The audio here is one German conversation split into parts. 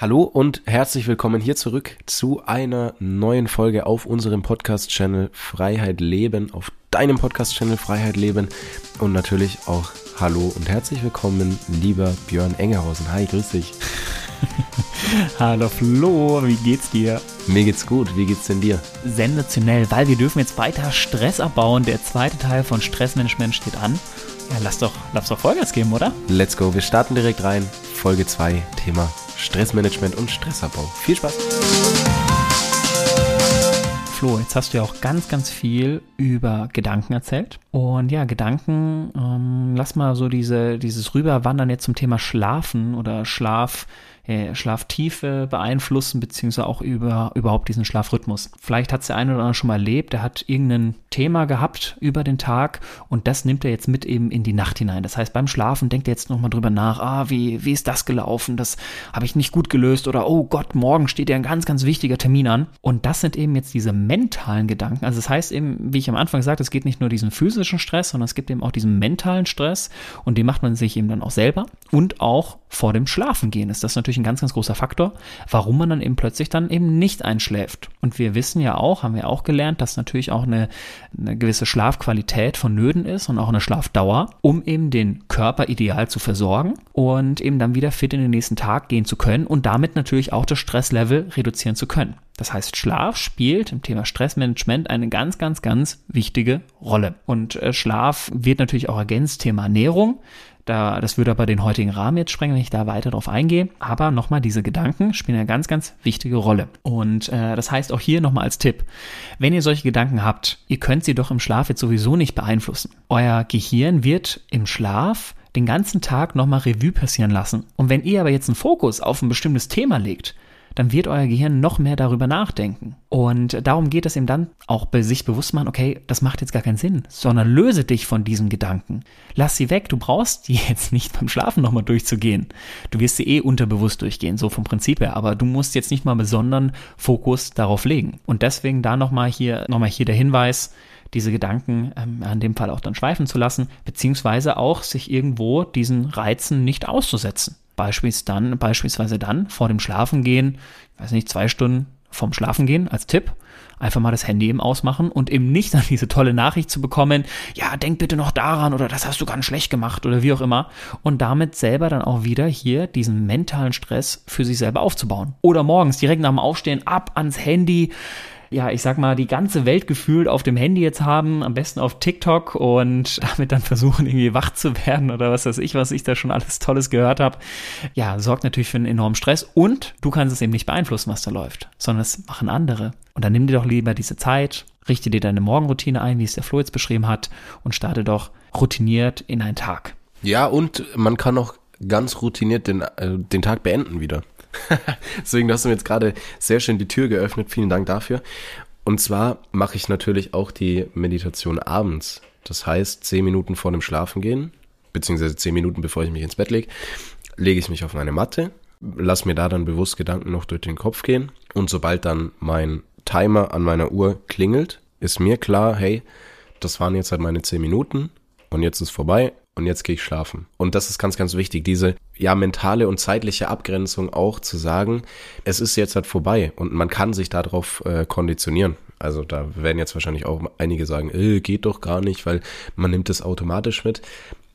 Hallo und herzlich willkommen hier zurück zu einer neuen Folge auf unserem Podcast-Channel Freiheit Leben, auf deinem Podcast-Channel Freiheit Leben und natürlich auch Hallo und herzlich willkommen, lieber Björn Engerhausen. Hi, grüß dich. Hallo Flo, wie geht's dir? Mir geht's gut, wie geht's denn dir? Sensationell, weil wir dürfen jetzt weiter Stress abbauen. Der zweite Teil von Stressmanagement steht an. Ja, lass doch, lass doch Vollgas geben, oder? Let's go, wir starten direkt rein. Folge 2, Thema Stressmanagement und Stressabbau. Viel Spaß! Flo, jetzt hast du ja auch ganz, ganz viel über Gedanken erzählt. Und ja, Gedanken, ähm, lass mal so diese, dieses Rüberwandern jetzt zum Thema Schlafen oder Schlaf äh, Schlaftiefe beeinflussen, beziehungsweise auch über überhaupt diesen Schlafrhythmus. Vielleicht hat es der eine oder andere schon mal erlebt, der hat irgendein Thema gehabt über den Tag und das nimmt er jetzt mit eben in die Nacht hinein. Das heißt, beim Schlafen denkt er jetzt nochmal drüber nach, ah, wie, wie ist das gelaufen? Das habe ich nicht gut gelöst oder oh Gott, morgen steht ja ein ganz, ganz wichtiger Termin an. Und das sind eben jetzt diese mentalen Gedanken. Also das heißt eben, wie ich am Anfang gesagt, es geht nicht nur diesen physischen Stress, sondern es gibt eben auch diesen mentalen Stress und den macht man sich eben dann auch selber und auch vor dem Schlafengehen ist das natürlich ein ganz, ganz großer Faktor, warum man dann eben plötzlich dann eben nicht einschläft. Und wir wissen ja auch, haben wir auch gelernt, dass natürlich auch eine, eine gewisse Schlafqualität vonnöten ist und auch eine Schlafdauer, um eben den Körper ideal zu versorgen und eben dann wieder fit in den nächsten Tag gehen zu können und damit natürlich auch das Stresslevel reduzieren zu können. Das heißt, Schlaf spielt im Thema Stressmanagement eine ganz, ganz, ganz wichtige Rolle. Und äh, Schlaf wird natürlich auch ergänzt, Thema Ernährung. Da, das würde aber den heutigen Rahmen jetzt sprengen, wenn ich da weiter drauf eingehe. Aber nochmal, diese Gedanken spielen eine ganz, ganz wichtige Rolle. Und äh, das heißt auch hier nochmal als Tipp, wenn ihr solche Gedanken habt, ihr könnt sie doch im Schlaf jetzt sowieso nicht beeinflussen. Euer Gehirn wird im Schlaf den ganzen Tag nochmal Revue passieren lassen. Und wenn ihr aber jetzt einen Fokus auf ein bestimmtes Thema legt, dann wird euer Gehirn noch mehr darüber nachdenken. Und darum geht es eben dann auch bei sich bewusst machen, okay, das macht jetzt gar keinen Sinn, sondern löse dich von diesen Gedanken. Lass sie weg. Du brauchst die jetzt nicht beim Schlafen nochmal durchzugehen. Du wirst sie eh unterbewusst durchgehen, so vom Prinzip her. Aber du musst jetzt nicht mal besonderen Fokus darauf legen. Und deswegen da nochmal hier, nochmal hier der Hinweis, diese Gedanken ähm, in dem Fall auch dann schweifen zu lassen, beziehungsweise auch sich irgendwo diesen Reizen nicht auszusetzen. Beispielsweise dann, beispielsweise dann vor dem Schlafengehen, ich weiß nicht, zwei Stunden vorm Schlafengehen als Tipp, einfach mal das Handy eben ausmachen und eben nicht dann diese tolle Nachricht zu bekommen, ja, denk bitte noch daran oder das hast du ganz schlecht gemacht oder wie auch immer und damit selber dann auch wieder hier diesen mentalen Stress für sich selber aufzubauen. Oder morgens direkt nach dem Aufstehen ab ans Handy, ja, ich sag mal, die ganze Welt gefühlt auf dem Handy jetzt haben, am besten auf TikTok und damit dann versuchen, irgendwie wach zu werden oder was weiß ich, was ich da schon alles Tolles gehört habe. Ja, sorgt natürlich für einen enormen Stress und du kannst es eben nicht beeinflussen, was da läuft, sondern es machen andere. Und dann nimm dir doch lieber diese Zeit, richte dir deine Morgenroutine ein, wie es der Flo jetzt beschrieben hat und starte doch routiniert in einen Tag. Ja, und man kann auch ganz routiniert den, äh, den Tag beenden wieder. Deswegen hast du mir jetzt gerade sehr schön die Tür geöffnet. Vielen Dank dafür. Und zwar mache ich natürlich auch die Meditation abends. Das heißt, zehn Minuten vor dem Schlafengehen, beziehungsweise zehn Minuten bevor ich mich ins Bett lege, lege ich mich auf meine Matte, lass mir da dann bewusst Gedanken noch durch den Kopf gehen. Und sobald dann mein Timer an meiner Uhr klingelt, ist mir klar, hey, das waren jetzt halt meine zehn Minuten und jetzt ist vorbei und jetzt gehe ich schlafen. Und das ist ganz, ganz wichtig, diese ja mentale und zeitliche Abgrenzung auch zu sagen, es ist jetzt halt vorbei und man kann sich darauf äh, konditionieren. Also da werden jetzt wahrscheinlich auch einige sagen, äh, geht doch gar nicht, weil man nimmt es automatisch mit.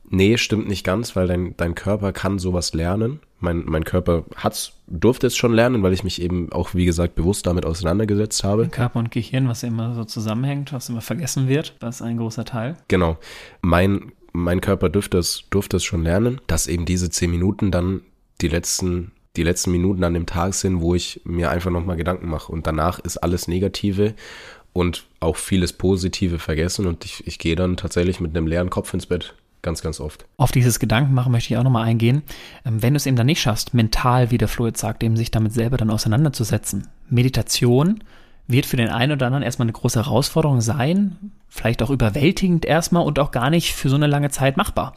Nee, stimmt nicht ganz, weil dein, dein Körper kann sowas lernen. Mein, mein Körper hat's, durfte es schon lernen, weil ich mich eben auch, wie gesagt, bewusst damit auseinandergesetzt habe. Körper und Gehirn, was immer so zusammenhängt, was immer vergessen wird, das ist ein großer Teil. Genau. Mein mein Körper dürfte es, durfte es schon lernen, dass eben diese zehn Minuten dann die letzten, die letzten Minuten an dem Tag sind, wo ich mir einfach nochmal Gedanken mache. Und danach ist alles Negative und auch vieles Positive vergessen und ich, ich gehe dann tatsächlich mit einem leeren Kopf ins Bett. Ganz, ganz oft. Auf dieses Gedankenmachen möchte ich auch nochmal eingehen. Ähm, wenn du es eben dann nicht schaffst, mental, wie der Fluid sagt, eben sich damit selber dann auseinanderzusetzen. Meditation wird für den einen oder anderen erstmal eine große Herausforderung sein, vielleicht auch überwältigend erstmal und auch gar nicht für so eine lange Zeit machbar.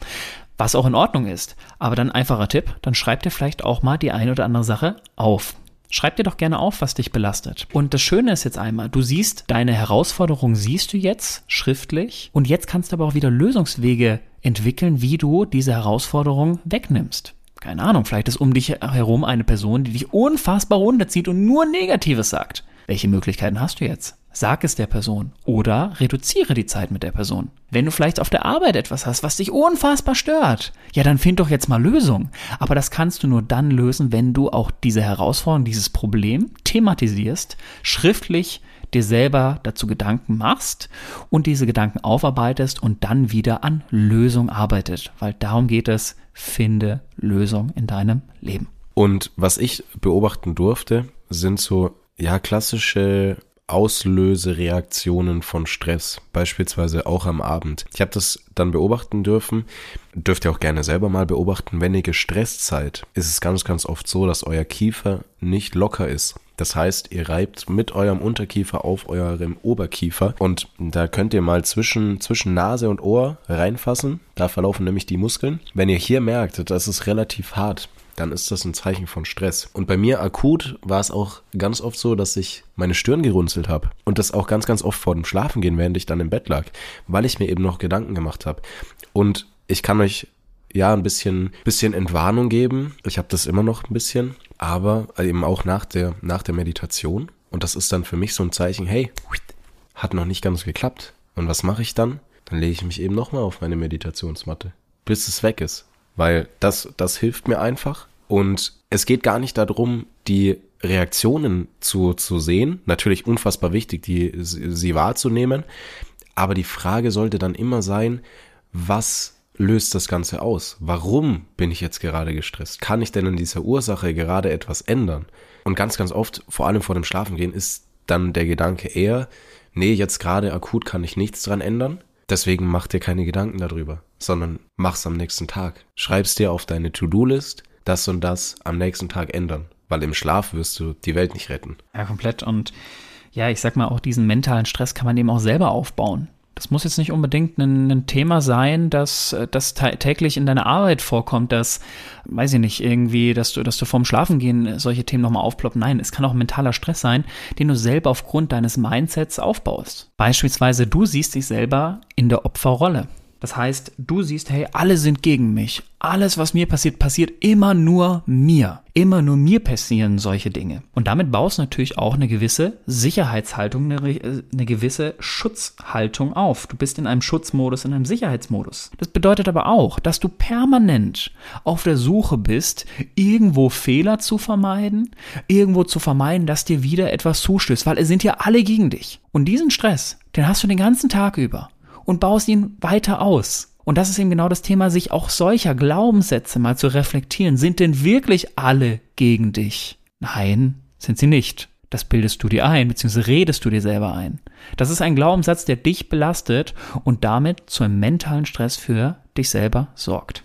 Was auch in Ordnung ist. Aber dann einfacher Tipp, dann schreib dir vielleicht auch mal die eine oder andere Sache auf. Schreib dir doch gerne auf, was dich belastet. Und das Schöne ist jetzt einmal, du siehst, deine Herausforderung siehst du jetzt schriftlich und jetzt kannst du aber auch wieder Lösungswege entwickeln, wie du diese Herausforderung wegnimmst. Keine Ahnung, vielleicht ist um dich herum eine Person, die dich unfassbar runterzieht und nur Negatives sagt. Welche Möglichkeiten hast du jetzt? Sag es der Person oder reduziere die Zeit mit der Person. Wenn du vielleicht auf der Arbeit etwas hast, was dich unfassbar stört, ja, dann find doch jetzt mal Lösung. Aber das kannst du nur dann lösen, wenn du auch diese Herausforderung, dieses Problem thematisierst, schriftlich dir selber dazu Gedanken machst und diese Gedanken aufarbeitest und dann wieder an Lösung arbeitet. Weil darum geht es, finde Lösung in deinem Leben. Und was ich beobachten durfte, sind so, ja, klassische Auslösereaktionen von Stress, beispielsweise auch am Abend. Ich habe das dann beobachten dürfen, dürft ihr auch gerne selber mal beobachten, wenn ihr gestresst seid, ist es ganz, ganz oft so, dass euer Kiefer nicht locker ist. Das heißt, ihr reibt mit eurem Unterkiefer auf eurem Oberkiefer und da könnt ihr mal zwischen, zwischen Nase und Ohr reinfassen. Da verlaufen nämlich die Muskeln. Wenn ihr hier merkt, das ist relativ hart, dann ist das ein Zeichen von Stress. Und bei mir akut war es auch ganz oft so, dass ich meine Stirn gerunzelt habe. Und das auch ganz, ganz oft vor dem Schlafengehen, während ich dann im Bett lag, weil ich mir eben noch Gedanken gemacht habe. Und ich kann euch ja ein bisschen, bisschen Entwarnung geben. Ich habe das immer noch ein bisschen, aber eben auch nach der, nach der Meditation. Und das ist dann für mich so ein Zeichen, hey, hat noch nicht ganz geklappt. Und was mache ich dann? Dann lege ich mich eben nochmal auf meine Meditationsmatte, bis es weg ist. Weil das, das hilft mir einfach. Und es geht gar nicht darum, die Reaktionen zu, zu sehen. Natürlich unfassbar wichtig, die, sie wahrzunehmen. Aber die Frage sollte dann immer sein, was löst das Ganze aus? Warum bin ich jetzt gerade gestresst? Kann ich denn in dieser Ursache gerade etwas ändern? Und ganz, ganz oft, vor allem vor dem Schlafengehen, ist dann der Gedanke eher, nee, jetzt gerade akut kann ich nichts dran ändern. Deswegen mach dir keine Gedanken darüber, sondern mach's am nächsten Tag. Schreib's dir auf deine To-Do-List, das und das am nächsten Tag ändern. Weil im Schlaf wirst du die Welt nicht retten. Ja, komplett. Und ja, ich sag mal, auch diesen mentalen Stress kann man eben auch selber aufbauen. Das muss jetzt nicht unbedingt ein, ein Thema sein, dass das täglich in deiner Arbeit vorkommt, dass, weiß ich nicht, irgendwie, dass du, dass du vorm Schlafengehen solche Themen nochmal aufploppen. Nein, es kann auch mentaler Stress sein, den du selber aufgrund deines Mindsets aufbaust. Beispielsweise, du siehst dich selber in der Opferrolle. Das heißt, du siehst, hey, alle sind gegen mich. Alles, was mir passiert, passiert immer nur mir. Immer nur mir passieren solche Dinge. Und damit baust du natürlich auch eine gewisse Sicherheitshaltung, eine, eine, gewisse Schutzhaltung auf. Du bist in einem Schutzmodus, in einem Sicherheitsmodus. Das bedeutet aber auch, dass du permanent auf der Suche bist, irgendwo Fehler zu vermeiden, irgendwo zu vermeiden, dass dir wieder etwas zustößt, weil es sind ja alle gegen dich. Und diesen Stress, den hast du den ganzen Tag über und baust ihn weiter aus. Und das ist eben genau das Thema, sich auch solcher Glaubenssätze mal zu reflektieren. Sind denn wirklich alle gegen dich? Nein, sind sie nicht. Das bildest du dir ein, beziehungsweise redest du dir selber ein. Das ist ein Glaubenssatz, der dich belastet und damit zu einem mentalen Stress für dich selber sorgt.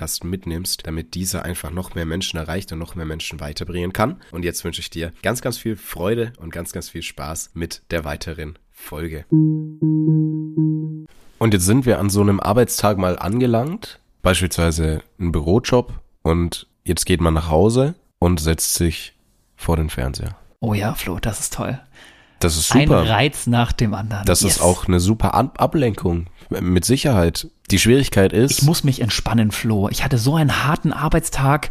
Podcast mitnimmst, damit dieser einfach noch mehr Menschen erreicht und noch mehr Menschen weiterbringen kann. Und jetzt wünsche ich dir ganz, ganz viel Freude und ganz, ganz viel Spaß mit der weiteren Folge. Und jetzt sind wir an so einem Arbeitstag mal angelangt, beispielsweise ein Bürojob und jetzt geht man nach Hause und setzt sich vor den Fernseher. Oh ja, Flo, das ist toll. Das ist super. Ein Reiz nach dem anderen. Das yes. ist auch eine super Ablenkung mit Sicherheit. Die Schwierigkeit ist. Ich muss mich entspannen, Flo. Ich hatte so einen harten Arbeitstag,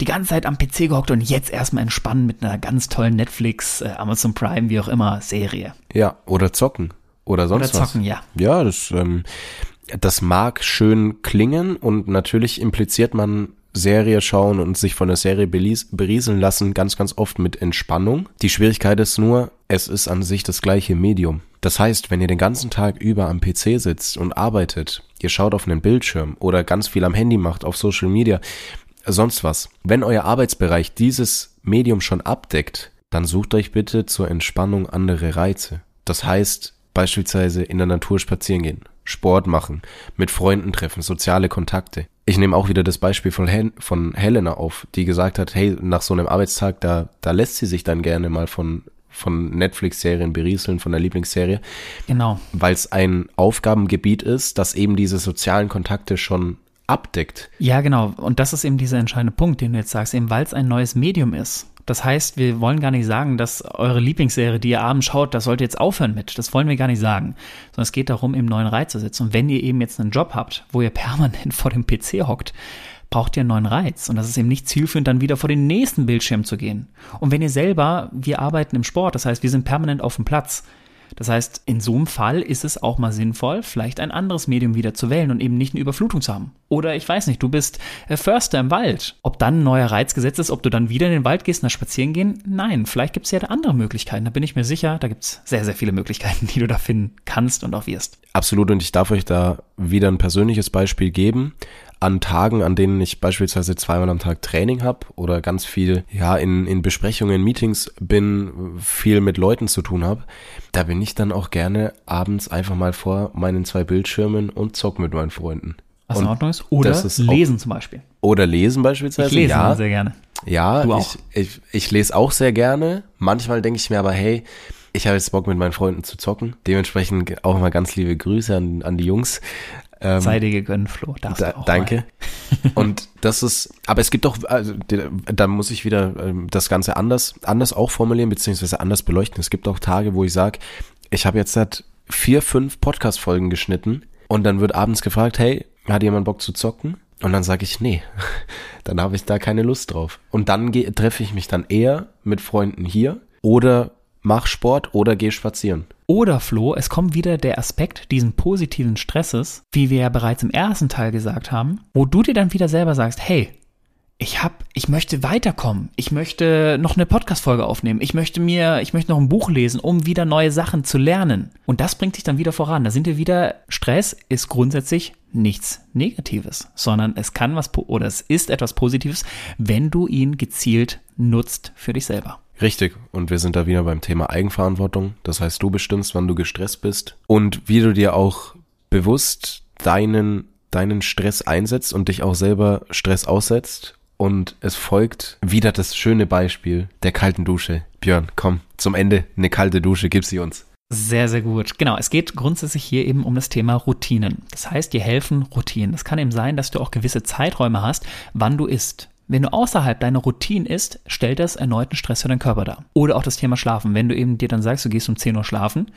die ganze Zeit am PC gehockt und jetzt erstmal entspannen mit einer ganz tollen Netflix, äh, Amazon Prime, wie auch immer, Serie. Ja, oder zocken. Oder sonst oder zocken, was. ja. Ja, das, ähm, das mag schön klingen und natürlich impliziert man Serie schauen und sich von der Serie berieseln lassen, ganz, ganz oft mit Entspannung. Die Schwierigkeit ist nur, es ist an sich das gleiche Medium. Das heißt, wenn ihr den ganzen Tag über am PC sitzt und arbeitet, ihr schaut auf einen Bildschirm oder ganz viel am Handy macht, auf Social Media, sonst was. Wenn euer Arbeitsbereich dieses Medium schon abdeckt, dann sucht euch bitte zur Entspannung andere Reize. Das heißt, beispielsweise in der Natur spazieren gehen, Sport machen, mit Freunden treffen, soziale Kontakte. Ich nehme auch wieder das Beispiel von, Hel von Helena auf, die gesagt hat, hey, nach so einem Arbeitstag, da, da lässt sie sich dann gerne mal von, von Netflix-Serien berieseln, von der Lieblingsserie. Genau. Weil es ein Aufgabengebiet ist, das eben diese sozialen Kontakte schon abdeckt. Ja, genau. Und das ist eben dieser entscheidende Punkt, den du jetzt sagst, eben weil es ein neues Medium ist. Das heißt, wir wollen gar nicht sagen, dass eure Lieblingsserie, die ihr abends schaut, das sollt ihr jetzt aufhören mit. Das wollen wir gar nicht sagen. Sondern es geht darum, im neuen Reiz zu setzen. Und wenn ihr eben jetzt einen Job habt, wo ihr permanent vor dem PC hockt, braucht ihr einen neuen Reiz. Und das ist eben nicht zielführend, dann wieder vor den nächsten Bildschirm zu gehen. Und wenn ihr selber, wir arbeiten im Sport, das heißt, wir sind permanent auf dem Platz. Das heißt, in so einem Fall ist es auch mal sinnvoll, vielleicht ein anderes Medium wieder zu wählen und eben nicht eine Überflutung zu haben. Oder ich weiß nicht, du bist äh, Förster im Wald. Ob dann ein neuer Reiz gesetzt ist, ob du dann wieder in den Wald gehst, nach spazieren gehen? Nein, vielleicht gibt es ja andere Möglichkeiten. Da bin ich mir sicher, da gibt es sehr, sehr viele Möglichkeiten, die du da finden kannst und auch wirst. Absolut, und ich darf euch da wieder ein persönliches Beispiel geben an Tagen, an denen ich beispielsweise zweimal am Tag Training habe oder ganz viel ja in, in Besprechungen, Meetings bin, viel mit Leuten zu tun habe, da bin ich dann auch gerne abends einfach mal vor meinen zwei Bildschirmen und zock mit meinen Freunden. Was in Ordnung ist? Oder ist lesen zum Beispiel. Oder lesen beispielsweise. Ich lese ja, sehr gerne. Ja, ich, ich, ich lese auch sehr gerne. Manchmal denke ich mir aber, hey, ich habe jetzt Bock mit meinen Freunden zu zocken. Dementsprechend auch mal ganz liebe Grüße an, an die Jungs. Ähm, Sei dir gegönnt, Flo. Darfst da, du auch danke. Und das ist, aber es gibt doch, also, da muss ich wieder ähm, das Ganze anders, anders auch formulieren, beziehungsweise anders beleuchten. Es gibt auch Tage, wo ich sage, ich habe jetzt seit vier, fünf Podcast-Folgen geschnitten und dann wird abends gefragt, hey, hat jemand Bock zu zocken? Und dann sage ich, nee, dann habe ich da keine Lust drauf. Und dann treffe ich mich dann eher mit Freunden hier oder mach Sport oder geh spazieren. Oder Flo, es kommt wieder der Aspekt diesen positiven Stresses, wie wir ja bereits im ersten Teil gesagt haben, wo du dir dann wieder selber sagst, hey, ich hab, ich möchte weiterkommen. Ich möchte noch eine Podcast-Folge aufnehmen. Ich möchte mir, ich möchte noch ein Buch lesen, um wieder neue Sachen zu lernen. Und das bringt dich dann wieder voran. Da sind wir wieder, Stress ist grundsätzlich nichts Negatives, sondern es kann was, oder es ist etwas Positives, wenn du ihn gezielt nutzt für dich selber. Richtig. Und wir sind da wieder beim Thema Eigenverantwortung. Das heißt, du bestimmst, wann du gestresst bist und wie du dir auch bewusst deinen, deinen Stress einsetzt und dich auch selber Stress aussetzt. Und es folgt wieder das schöne Beispiel der kalten Dusche. Björn, komm, zum Ende eine kalte Dusche, gib sie uns. Sehr, sehr gut. Genau, es geht grundsätzlich hier eben um das Thema Routinen. Das heißt, dir helfen Routinen. Es kann eben sein, dass du auch gewisse Zeiträume hast, wann du isst. Wenn du außerhalb deiner Routine isst, stellt das erneuten Stress für deinen Körper dar. Oder auch das Thema Schlafen. Wenn du eben dir dann sagst, du gehst um 10 Uhr schlafen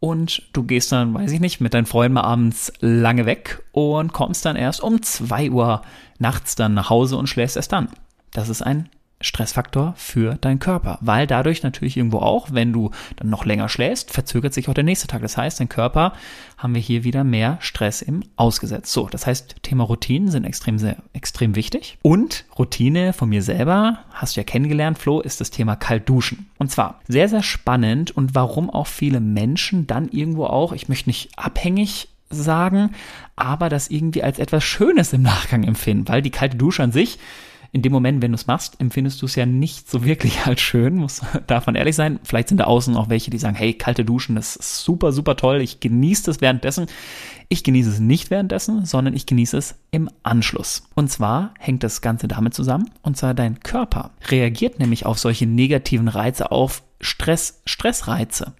und du gehst dann, weiß ich nicht, mit deinen Freunden mal abends lange weg und kommst dann erst um 2 Uhr nachts dann nach Hause und schläfst erst dann. Das ist ein Stressfaktor für deinen Körper, weil dadurch natürlich irgendwo auch, wenn du dann noch länger schläfst, verzögert sich auch der nächste Tag. Das heißt, dein Körper haben wir hier wieder mehr Stress im ausgesetzt. So, das heißt, Thema Routinen sind extrem sehr extrem wichtig und Routine von mir selber, hast du ja kennengelernt, Flo, ist das Thema kalt duschen. Und zwar sehr sehr spannend und warum auch viele Menschen dann irgendwo auch, ich möchte nicht abhängig sagen, aber das irgendwie als etwas Schönes im Nachgang empfinden, weil die kalte Dusche an sich in dem Moment, wenn du es machst, empfindest du es ja nicht so wirklich als schön, muss davon ehrlich sein. Vielleicht sind da außen auch welche, die sagen, hey, kalte Duschen, das ist super, super toll, ich genieße das währenddessen. Ich genieße es nicht währenddessen, sondern ich genieße es im Anschluss. Und zwar hängt das Ganze damit zusammen, und zwar dein Körper reagiert nämlich auf solche negativen Reize, auf Stress, Stressreize.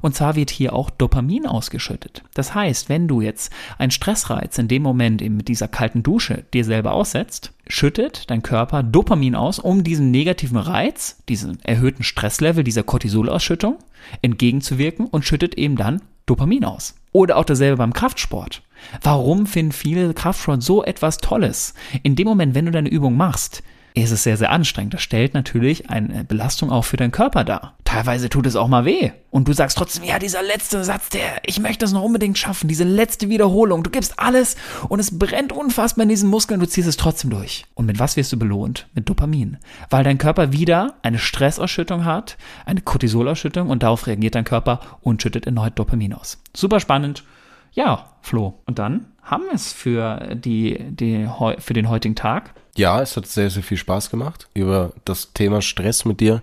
Und zwar wird hier auch Dopamin ausgeschüttet. Das heißt, wenn du jetzt einen Stressreiz in dem Moment eben mit dieser kalten Dusche dir selber aussetzt, schüttet dein Körper Dopamin aus, um diesen negativen Reiz, diesen erhöhten Stresslevel, dieser Cortisolausschüttung entgegenzuwirken und schüttet eben dann Dopamin aus. Oder auch dasselbe beim Kraftsport. Warum finden viele Kraftsport so etwas Tolles? In dem Moment, wenn du deine Übung machst, ist es sehr, sehr anstrengend. Das stellt natürlich eine Belastung auch für deinen Körper dar. Teilweise tut es auch mal weh. Und du sagst trotzdem, ja, dieser letzte Satz, der, ich möchte das noch unbedingt schaffen, diese letzte Wiederholung. Du gibst alles und es brennt unfassbar in diesen Muskeln, du ziehst es trotzdem durch. Und mit was wirst du belohnt? Mit Dopamin. Weil dein Körper wieder eine Stressausschüttung hat, eine Cortisolausschüttung und darauf reagiert dein Körper und schüttet erneut Dopamin aus. Super spannend. Ja, Flo. Und dann haben wir es für, die, die, für den heutigen Tag. Ja, es hat sehr, sehr viel Spaß gemacht, über das Thema Stress mit dir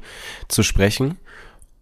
zu sprechen.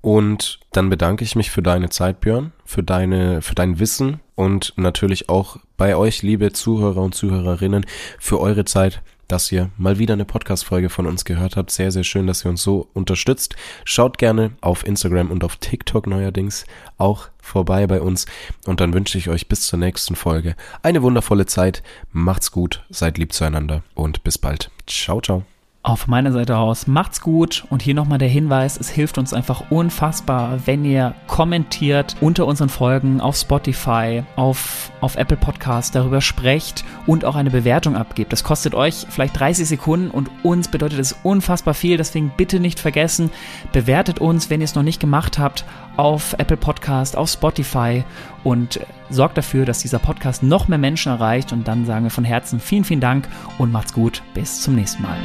Und dann bedanke ich mich für deine Zeit, Björn, für deine, für dein Wissen, und natürlich auch bei euch, liebe Zuhörer und Zuhörerinnen, für eure Zeit, dass ihr mal wieder eine Podcast-Folge von uns gehört habt. Sehr, sehr schön, dass ihr uns so unterstützt. Schaut gerne auf Instagram und auf TikTok neuerdings auch vorbei bei uns. Und dann wünsche ich euch bis zur nächsten Folge eine wundervolle Zeit. Macht's gut, seid lieb zueinander und bis bald. Ciao, ciao. Von meiner Seite aus, macht's gut. Und hier nochmal der Hinweis, es hilft uns einfach unfassbar, wenn ihr kommentiert unter unseren Folgen auf Spotify, auf, auf Apple Podcast, darüber sprecht und auch eine Bewertung abgebt. Das kostet euch vielleicht 30 Sekunden und uns bedeutet es unfassbar viel, deswegen bitte nicht vergessen, bewertet uns, wenn ihr es noch nicht gemacht habt, auf Apple Podcast, auf Spotify und sorgt dafür, dass dieser Podcast noch mehr Menschen erreicht. Und dann sagen wir von Herzen vielen, vielen Dank und macht's gut, bis zum nächsten Mal.